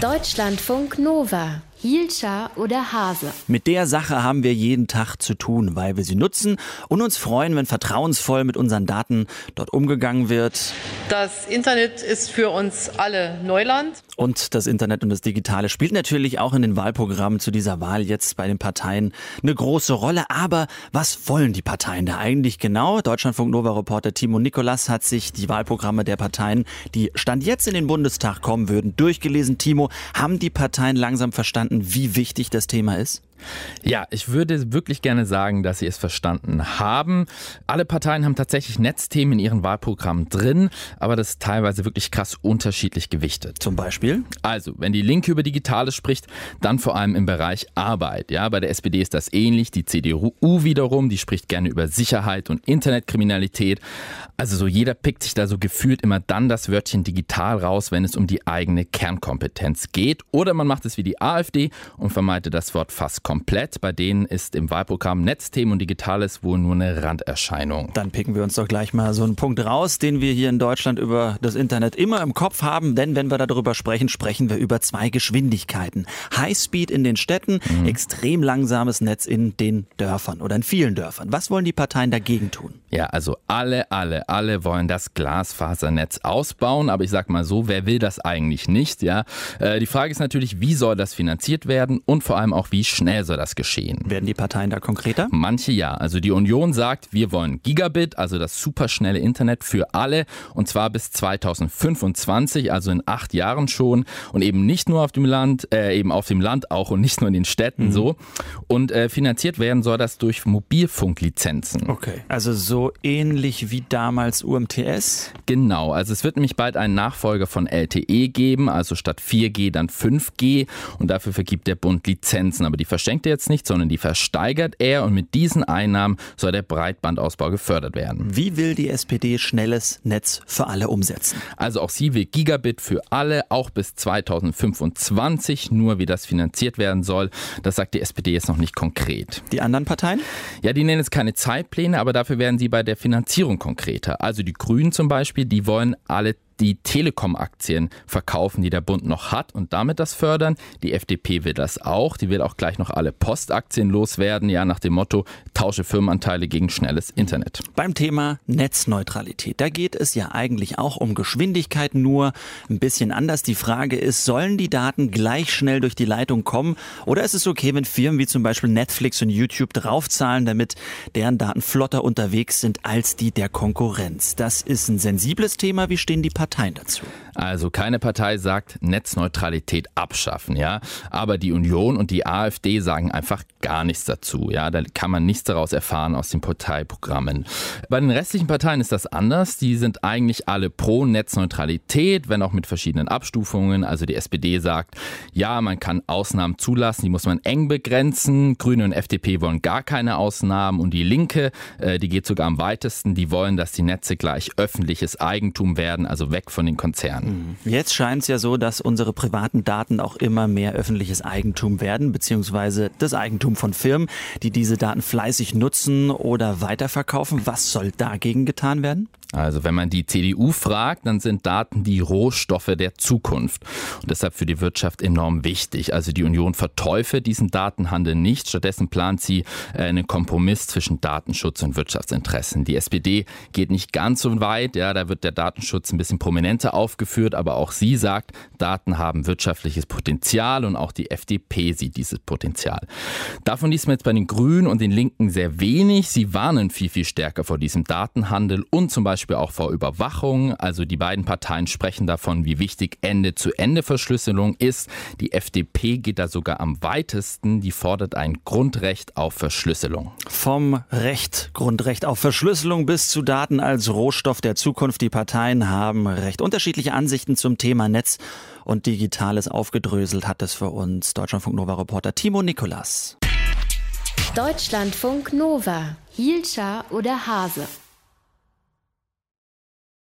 Deutschlandfunk Nova. Hielscher oder Hase. Mit der Sache haben wir jeden Tag zu tun, weil wir sie nutzen und uns freuen, wenn vertrauensvoll mit unseren Daten dort umgegangen wird. Das Internet ist für uns alle Neuland. Und das Internet und das Digitale spielt natürlich auch in den Wahlprogrammen zu dieser Wahl jetzt bei den Parteien eine große Rolle. Aber was wollen die Parteien da eigentlich genau? Deutschlandfunk Nova Reporter Timo Nikolas hat sich die Wahlprogramme der Parteien, die Stand jetzt in den Bundestag kommen würden, durchgelesen. Timo, haben die Parteien langsam verstanden, wie wichtig das Thema ist? Ja, ich würde wirklich gerne sagen, dass sie es verstanden haben. Alle Parteien haben tatsächlich Netzthemen in ihren Wahlprogrammen drin, aber das ist teilweise wirklich krass unterschiedlich gewichtet. Zum Beispiel? Also, wenn die Linke über Digitales spricht, dann vor allem im Bereich Arbeit. Ja, bei der SPD ist das ähnlich. Die CDU wiederum, die spricht gerne über Sicherheit und Internetkriminalität. Also so jeder pickt sich da so gefühlt immer dann das Wörtchen digital raus, wenn es um die eigene Kernkompetenz geht. Oder man macht es wie die AfD und vermeidet das Wort fast komplett. Bei denen ist im Wahlprogramm Netzthemen und Digitales wohl nur eine Randerscheinung. Dann picken wir uns doch gleich mal so einen Punkt raus, den wir hier in Deutschland über das Internet immer im Kopf haben. Denn wenn wir darüber sprechen, sprechen wir über zwei Geschwindigkeiten. Highspeed in den Städten, mhm. extrem langsames Netz in den Dörfern oder in vielen Dörfern. Was wollen die Parteien dagegen tun? Ja, also alle, alle, alle wollen das Glasfasernetz ausbauen. Aber ich sag mal so, wer will das eigentlich nicht? Ja, äh, die Frage ist natürlich, wie soll das finanziert werden und vor allem auch, wie schnell schnell soll das geschehen? Werden die Parteien da konkreter? Manche ja. Also die Union sagt, wir wollen Gigabit, also das superschnelle Internet für alle und zwar bis 2025, also in acht Jahren schon und eben nicht nur auf dem Land, äh, eben auf dem Land auch und nicht nur in den Städten mhm. so. Und äh, finanziert werden soll das durch Mobilfunklizenzen. Okay. Also so ähnlich wie damals UMTS? Genau. Also es wird nämlich bald einen Nachfolger von LTE geben, also statt 4G dann 5G und dafür vergibt der Bund Lizenzen, aber die verschenkt er jetzt nicht, sondern die versteigert er und mit diesen Einnahmen soll der Breitbandausbau gefördert werden. Wie will die SPD schnelles Netz für alle umsetzen? Also auch sie will Gigabit für alle, auch bis 2025. Nur wie das finanziert werden soll, das sagt die SPD jetzt noch nicht konkret. Die anderen Parteien? Ja, die nennen jetzt keine Zeitpläne, aber dafür werden sie bei der Finanzierung konkreter. Also die Grünen zum Beispiel, die wollen alle die Telekom-Aktien verkaufen, die der Bund noch hat und damit das fördern. Die FDP will das auch. Die will auch gleich noch alle Postaktien loswerden, ja, nach dem Motto, tausche Firmenanteile gegen schnelles Internet. Beim Thema Netzneutralität, da geht es ja eigentlich auch um Geschwindigkeit, nur ein bisschen anders. Die Frage ist, sollen die Daten gleich schnell durch die Leitung kommen oder ist es okay, wenn Firmen wie zum Beispiel Netflix und YouTube draufzahlen, damit deren Daten flotter unterwegs sind als die der Konkurrenz? Das ist ein sensibles Thema. Wie stehen die Parteien Parteien dazu? Also keine Partei sagt Netzneutralität abschaffen, ja. Aber die Union und die AfD sagen einfach gar nichts dazu, ja. Da kann man nichts daraus erfahren aus den Parteiprogrammen. Bei den restlichen Parteien ist das anders. Die sind eigentlich alle pro Netzneutralität, wenn auch mit verschiedenen Abstufungen. Also die SPD sagt, ja, man kann Ausnahmen zulassen, die muss man eng begrenzen. Grüne und FDP wollen gar keine Ausnahmen und die Linke, äh, die geht sogar am weitesten, die wollen, dass die Netze gleich öffentliches Eigentum werden, also weg von den Konzernen. Mhm. Jetzt scheint es ja so, dass unsere privaten Daten auch immer mehr öffentliches Eigentum werden, beziehungsweise das Eigentum von Firmen, die diese Daten fleißig nutzen oder weiterverkaufen. Was soll dagegen getan werden? Also wenn man die CDU fragt, dann sind Daten die Rohstoffe der Zukunft und deshalb für die Wirtschaft enorm wichtig. Also die Union verteufelt diesen Datenhandel nicht, stattdessen plant sie einen Kompromiss zwischen Datenschutz und Wirtschaftsinteressen. Die SPD geht nicht ganz so weit, ja, da wird der Datenschutz ein bisschen prominenter aufgeführt, aber auch sie sagt, Daten haben wirtschaftliches Potenzial und auch die FDP sieht dieses Potenzial. Davon liest man jetzt bei den Grünen und den Linken sehr wenig. Sie warnen viel, viel stärker vor diesem Datenhandel und zum Beispiel Beispiel auch vor Überwachung. Also die beiden Parteien sprechen davon, wie wichtig Ende-zu-Ende-Verschlüsselung ist. Die FDP geht da sogar am weitesten. Die fordert ein Grundrecht auf Verschlüsselung. Vom Recht, Grundrecht auf Verschlüsselung bis zu Daten als Rohstoff der Zukunft. Die Parteien haben recht unterschiedliche Ansichten zum Thema Netz und Digitales aufgedröselt hat es für uns Deutschlandfunk Nova Reporter Timo Nikolas. Deutschlandfunk Nova, Hielscher oder Hase.